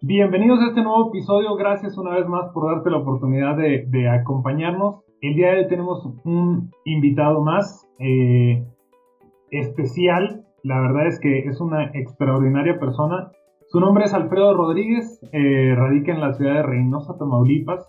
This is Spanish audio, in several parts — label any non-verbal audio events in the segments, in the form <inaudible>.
Bienvenidos a este nuevo episodio. Gracias una vez más por darte la oportunidad de, acompañarnos. El día de hoy tenemos un invitado más eh, especial. La verdad es que es una extraordinaria persona. Su nombre es Alfredo Rodríguez, eh, radica en la ciudad de Reynosa, Tamaulipas.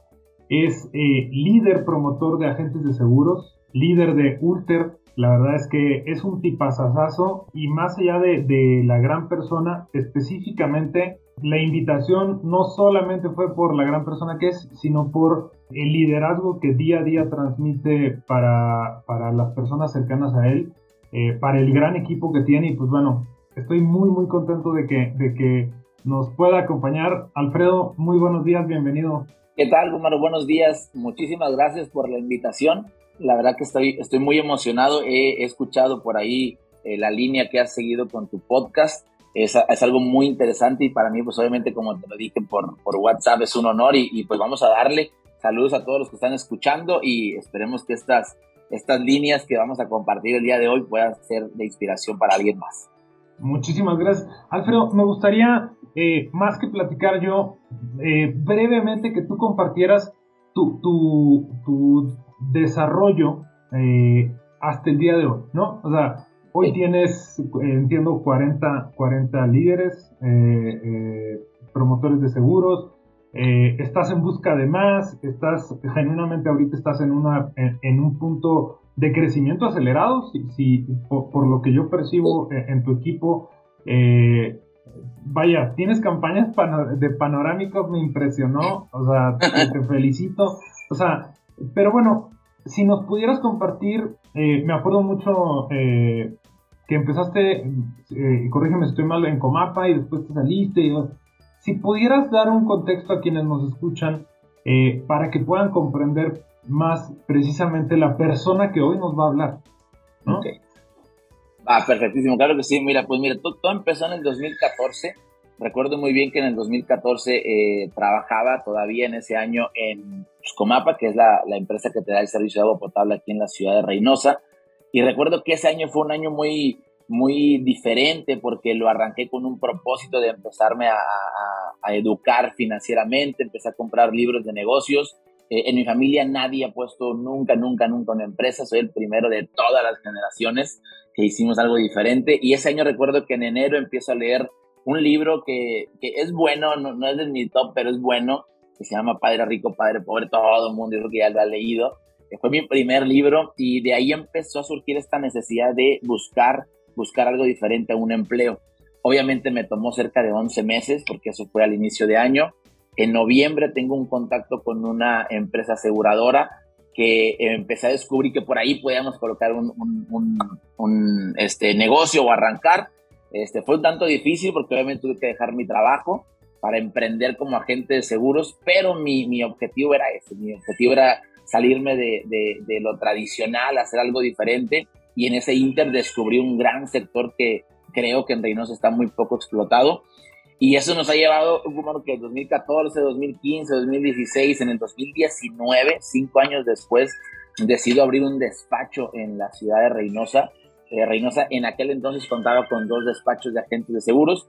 Es eh, líder promotor de agentes de seguros, líder de Ulter, la verdad es que es un tipazazazo y más allá de, la gran persona, específicamente la invitación no solamente fue por la gran persona que es, sino por el liderazgo que día a día transmite para, para las personas cercanas a él, eh, para el gran equipo que tiene y pues bueno, estoy muy muy contento de que, de que nos pueda acompañar. Alfredo, muy buenos días, bienvenido. ¿Qué tal, Gumaro? Buenos días, muchísimas gracias por la invitación. La verdad que estoy, estoy muy emocionado. He, escuchado por ahí eh, la línea que has seguido con tu podcast. Es, es, algo muy interesante y para mí, pues obviamente, como te lo dije por, por WhatsApp, es un honor y, pues vamos a darle saludos a todos los que están escuchando y esperemos que estas, estas líneas que vamos a compartir el día de hoy puedan ser de inspiración para alguien más. Muchísimas gracias. Alfredo, me gustaría, eh, más que platicar yo, eh, brevemente que tú compartieras tu, tu, tu desarrollo eh, hasta el día de hoy, ¿no? O sea, hoy tienes, entiendo, 40, 40 líderes, eh, eh, promotores de seguros, estás en busca de más, estás, genuinamente ahorita estás en, una, en, un punto de crecimiento acelerado, si, si por, lo que yo percibo en, tu equipo, vaya, tienes campañas de panorámicos, me impresionó, o sea, te <laughs> felicito, o sea, pero bueno, si nos pudieras compartir, eh, me acuerdo mucho eh, que empezaste, eh, corrígeme si estoy mal, en Comapa y después te saliste. si pudieras dar un contexto a quienes nos escuchan eh, para que puedan comprender más precisamente la persona que hoy nos va a hablar. ¿no? Ah, perfectísimo, claro que sí. Mira, pues mira, todo empezó en el 2014 Recuerdo muy bien que en el 2014 eh, trabajaba todavía en ese año en Comapa, que es la, empresa que te da el servicio de agua potable aquí en la ciudad de Reynosa. Y recuerdo que ese año fue un año muy, muy diferente porque lo arranqué con un propósito de empezarme a, a, educar financieramente, empecé a comprar libros de negocios. Eh, en mi familia nadie ha puesto nunca, nunca, nunca una empresa. Soy el primero de todas las generaciones que hicimos algo diferente. Y ese año recuerdo que en enero empiezo a leer un libro que, es bueno, no, es de mi top, pero es bueno, que se llama Padre Rico, Padre Pobre, todo el mundo dijo que ya lo ha leído. Fue mi primer libro y de ahí empezó a surgir esta necesidad de buscar, buscar algo diferente a un empleo. Obviamente me tomó cerca de 11 meses porque eso fue al inicio de año. En noviembre tengo un contacto con una empresa aseguradora que empecé a descubrir que por ahí podíamos colocar un, un este, negocio o arrancar este, fue un tanto difícil porque obviamente tuve que dejar mi trabajo para emprender como agente de seguros, pero mi, mi objetivo era ese, mi objetivo era salirme de, de, lo tradicional, hacer algo diferente y en ese inter descubrí un gran sector que creo que en Reynosa está muy poco explotado y eso nos ha llevado, como que 2014, 2015, 2016, en el 2019, cinco años después, decido abrir un despacho en la ciudad de Reynosa Reynosa en aquel entonces contaba con dos despachos de agentes de seguros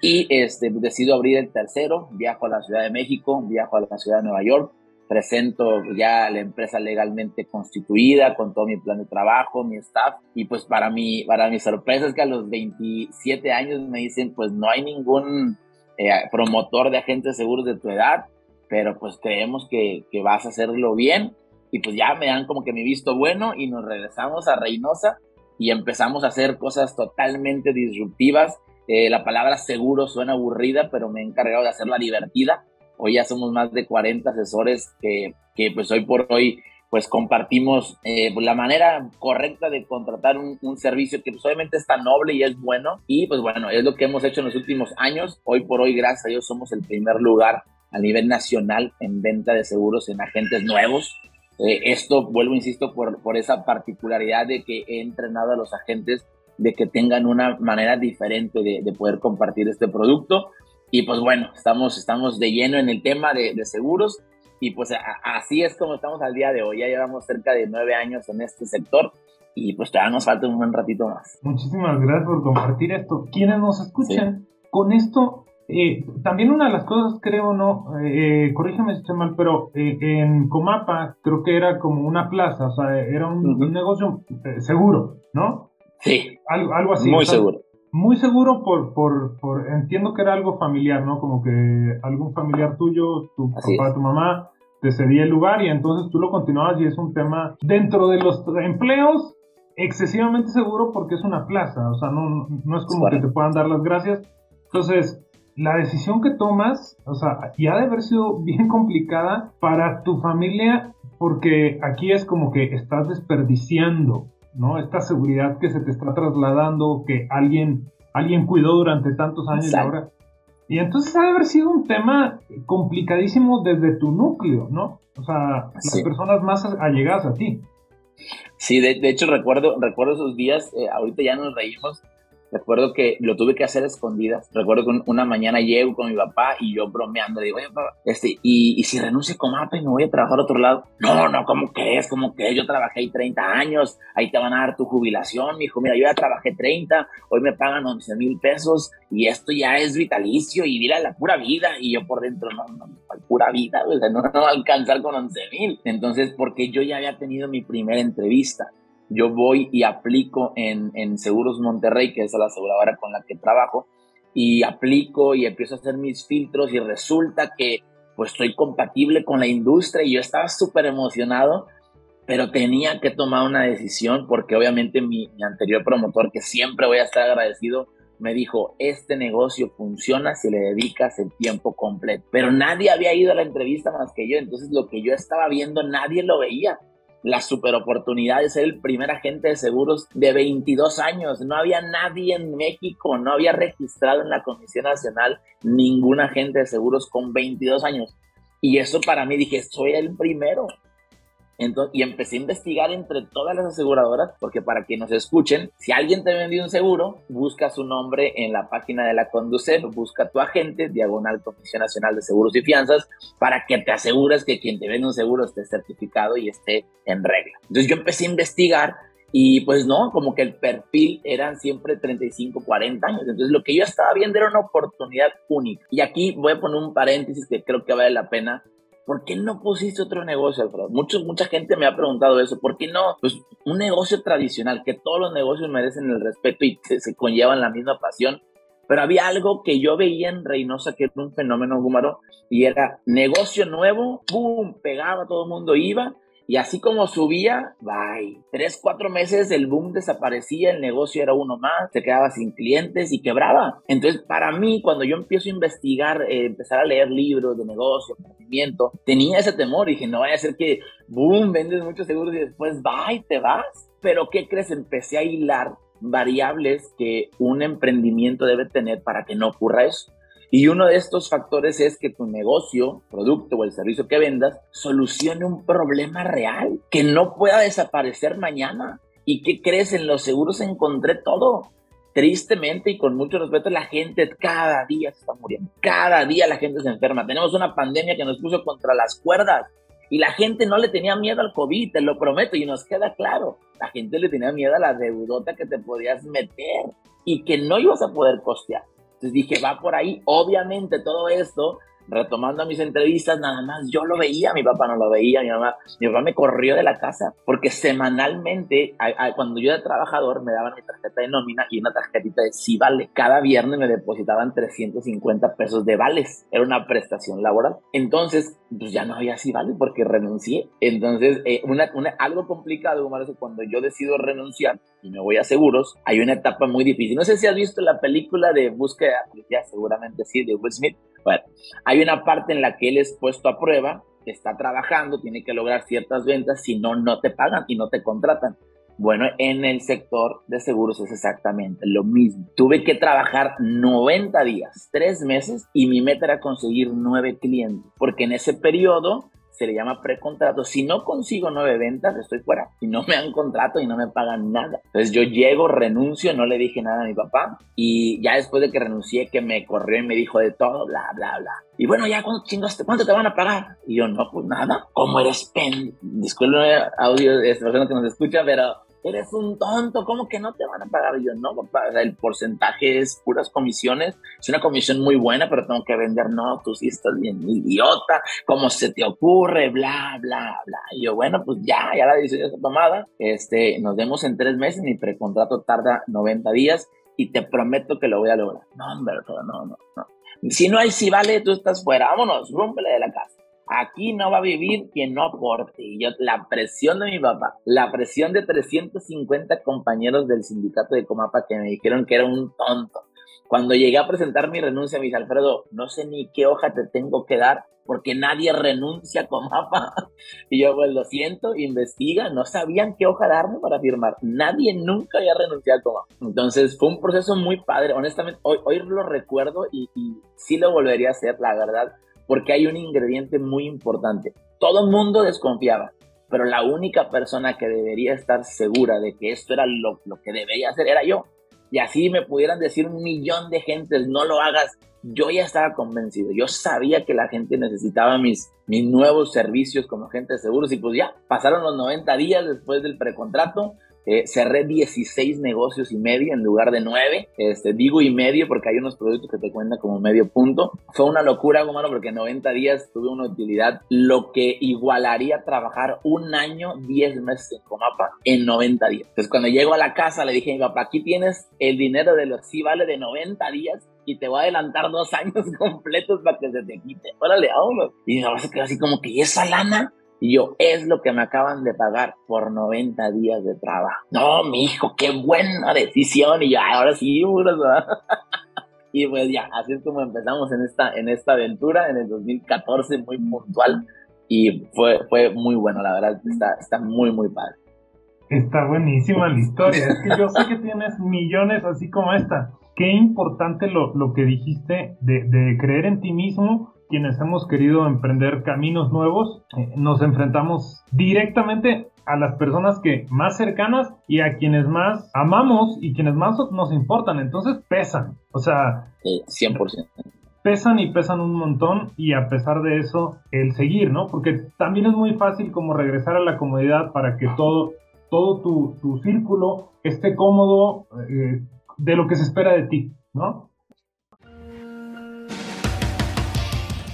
y este, decido abrir el tercero, viajo a la Ciudad de México, viajo a la Ciudad de Nueva York, presento ya la empresa legalmente constituida con todo mi plan de trabajo, mi staff y pues para mi, para mi sorpresa es que a los 27 años me dicen pues no hay ningún eh, promotor de agentes de seguros de tu edad, pero pues creemos que, que vas a hacerlo bien y pues ya me dan como que mi visto bueno y nos regresamos a Reynosa y empezamos a hacer cosas totalmente disruptivas. Eh, la palabra seguro suena aburrida, pero me he encargado de hacerla divertida. Hoy ya somos más de 40 asesores que, que pues hoy por hoy pues compartimos eh, la manera correcta de contratar un, servicio que pues, obviamente es tan noble y es bueno. Y pues bueno, es lo que hemos hecho en los últimos años. Hoy por hoy, gracias a Dios, somos el primer lugar a nivel nacional en venta de seguros en agentes nuevos. Eh, esto, vuelvo, insisto, por, por esa particularidad de que he entrenado a los agentes de que tengan una manera diferente de, de poder compartir este producto. Y pues bueno, estamos, estamos de lleno en el tema de, de seguros y pues así es como estamos al día de hoy. Ya llevamos cerca de nueve años en este sector y pues todavía nos falta un buen ratito más. Muchísimas gracias por compartir esto. Quienes nos escuchan, con esto, eh, también una de las cosas, creo, no, eh, corrígeme si estoy mal, pero eh, en Comapa creo que era como una plaza, o sea, era un, negocio eh, seguro, ¿no? Sí. Algo, algo así. Muy seguro. Muy seguro por, por, por, entiendo que era algo familiar, ¿no? Como que algún familiar tuyo, tu papá, tu mamá, te cedía el lugar y entonces tú lo continuabas y es un tema dentro de los empleos excesivamente seguro porque es una plaza, o sea, no, no es como que te puedan dar las gracias. Entonces, la decisión que tomas, o sea, ya de haber sido <laughs> bien complicada para tu familia porque aquí es como que estás desperdiciando ¿no? Esta seguridad que se te está trasladando, que alguien, alguien cuidó durante tantos años y ahora. Y entonces ha de haber sido un tema complicadísimo desde tu núcleo, ¿no? O sea, las personas más allegadas a ti. Sí, de, hecho recuerdo, recuerdo esos días, eh, ahorita ya nos reímos, Recuerdo que lo tuve que hacer a escondidas. Recuerdo que una mañana llego con mi papá y yo bromeando, digo, oye, papá, este, y, si renuncio con APE y me voy a trabajar a otro lado. No, no, ¿cómo crees? ¿Cómo crees? Yo trabajé ahí 30 años, ahí te van a dar tu jubilación. Me dijo, mira, yo ya trabajé 30, hoy me pagan 11 mil pesos y esto ya es vitalicio y mira la pura vida. Y yo por dentro, no, no, pura vida, no va a alcanzar con 11 mil. Entonces, porque yo ya había tenido mi primera entrevista yo voy y aplico en, en Seguros Monterrey, que es la aseguradora con la que trabajo, y aplico y empiezo a hacer mis filtros y resulta que pues estoy compatible con la industria y yo estaba súper emocionado, pero tenía que tomar una decisión porque obviamente mi, anterior promotor, que siempre voy a estar agradecido, me dijo, este negocio funciona si le dedicas el tiempo completo. Pero nadie había ido a la entrevista más que yo, entonces lo que yo estaba viendo nadie lo veía la super oportunidad de ser el primer agente de seguros de 22 años. No había nadie en México, no había registrado en la Comisión Nacional ningún agente de seguros con 22 años. Y eso para mí dije, soy el primero y empecé a investigar entre todas las aseguradoras, porque para que nos escuchen, si alguien te vendió un seguro, busca su nombre en la página de la Conducef, busca tu agente, diagonal Comisión Nacional de Seguros y Fianzas, para que te asegures que quien te vende un seguro esté certificado y esté en regla. Entonces yo empecé a investigar y pues no, como que el perfil eran siempre 35, 40 años. Entonces lo que yo estaba viendo era una oportunidad única. Y aquí voy a poner un paréntesis que creo que vale la pena ¿por qué no pusiste otro negocio, Alfredo? Mucha gente me ha preguntado eso. ¿Por qué no? Pues un negocio tradicional, que todos los negocios merecen el respeto y se, conllevan la misma pasión. Pero había algo que yo veía en Reynosa que era un fenómeno gúmaro y era negocio nuevo, ¡pum! Pegaba, todo el mundo iba y así como subía, bye. Tres, cuatro meses el boom desaparecía, el negocio era uno más, se quedaba sin clientes y quebraba. Entonces, para mí, cuando yo empiezo a investigar, eh, empezar a leer libros de negocio, emprendimiento, tenía ese temor. Dije, no vaya a ser que, boom, vendes muchos seguros y después, bye, te vas. Pero, ¿qué crees? Empecé a hilar variables que un emprendimiento debe tener para que no ocurra eso. Y uno de estos factores es que tu negocio, producto o el servicio que vendas solucione un problema real, que no pueda desaparecer mañana. ¿Y qué crees? En los seguros encontré todo. Tristemente y con mucho respeto, la gente cada día se está muriendo. Cada día la gente se enferma. Tenemos una pandemia que nos puso contra las cuerdas. Y la gente no le tenía miedo al COVID, te lo prometo, y nos queda claro. La gente le tenía miedo a la deudota que te podías meter y que no ibas a poder costear. Entonces dije, va por ahí. Obviamente todo esto retomando mis entrevistas, nada más yo lo veía, mi papá no lo veía, mi mamá, mi papá me corrió de la casa porque semanalmente, cuando yo era trabajador, me daban mi tarjeta de nómina y una tarjetita de sí vale. Cada viernes me depositaban 350 pesos de vales, era una prestación laboral. Entonces, pues ya no había sí vale porque renuncié. Entonces, eh, una, algo complicado, como eso, cuando yo decido renunciar y me voy a seguros, hay una etapa muy difícil. No sé si has visto la película de búsqueda, seguramente sí, de Will Smith Bueno, hay una parte en la que él es puesto a prueba, está trabajando, tiene que lograr ciertas ventas, si no, no te pagan y no te contratan. Bueno, en el sector de seguros es exactamente lo mismo. Tuve que trabajar 90 días, 3 meses, y mi meta era conseguir 9 clientes, porque en ese periodo se le llama precontrato. Si no consigo nueve ventas, estoy fuera. Y no me dan contrato y no me pagan nada. Entonces yo llego, renuncio, no le dije nada a mi papá. Y ya después de que renuncié, que me corrió y me dijo de todo, bla, bla, bla. Y bueno, ya, ¿cuánto chingaste? ¿Cuánto te van a pagar? Y yo, no, pues nada. ¿Cómo eres pen? Disculpe audio esta persona que nos escucha, pero eres un tonto, ¿cómo que no te van a pagar? Yo, no, el porcentaje es puras comisiones, es una comisión muy buena, pero tengo que vender, no, tú sí estás bien idiota, ¿cómo se te ocurre? Bla, bla, bla. Y yo, bueno, pues ya, ya la decisión está tomada, este, nos vemos en tres meses, mi precontrato tarda 90 días y te prometo que lo voy a lograr. No, hombre, no, no, no. Si no hay si vale, tú estás fuera, vámonos, rúmpele de la casa aquí no va a vivir quien no aporte. Y yo, la presión de mi papá, la presión de 350 compañeros del sindicato de Comapa que me dijeron que era un tonto. Cuando llegué a presentar mi renuncia, me dice Alfredo, no sé ni qué hoja te tengo que dar porque nadie renuncia a Comapa. <laughs> Y yo, pues lo siento, investiga, no sabían qué hoja darme para firmar. Nadie nunca había renunciado a Comapa. Entonces fue un proceso muy padre. Honestamente, hoy, hoy lo recuerdo y, y sí lo volvería a hacer, la verdad porque hay un ingrediente muy importante. Todo mundo desconfiaba, pero la única persona que debería estar segura de que esto era lo, que debería hacer era yo. Y así me pudieran decir un millón de gentes, no lo hagas. Yo ya estaba convencido, yo sabía que la gente necesitaba mis, mis nuevos servicios como agente de seguros y pues ya, pasaron los 90 días después del precontrato, eh, cerré 16 negocios y medio en lugar de 9. Este, digo y medio porque hay unos productos que te cuentan como medio punto. Fue una locura, humano, porque en 90 días tuve una utilidad, lo que igualaría trabajar un año, 10 meses en Comapa en 90 días. Entonces, cuando llego a la casa, le dije a mi papá, aquí tienes el dinero de los sí vale de 90 días y te voy a adelantar dos <laughs> años completos para que se te quite. Órale, vámonos. Y mi papá se quedó así como que, ¿y esa lana? Y yo, es lo que me acaban de pagar por 90 días de trabajo. No, mi hijo, qué buena decisión. Y ya, ahora sí, <laughs> Y pues ya, así es como empezamos en esta, en esta aventura en el 2014, muy puntual. Y fue, fue muy bueno, la verdad, está, está muy, muy padre. Está buenísima la historia. Es que yo sé que tienes millones así como esta. Qué importante lo, lo que dijiste de, de creer en ti mismo quienes hemos querido emprender caminos nuevos, eh, nos enfrentamos directamente a las personas que más cercanas y a quienes más amamos y quienes más nos importan. Entonces pesan. O sea, 100%. Pesan y pesan un montón y a pesar de eso, el seguir, ¿no? Porque también es muy fácil como regresar a la comodidad para que todo, todo tu, tu círculo esté cómodo eh, de lo que se espera de ti, ¿no?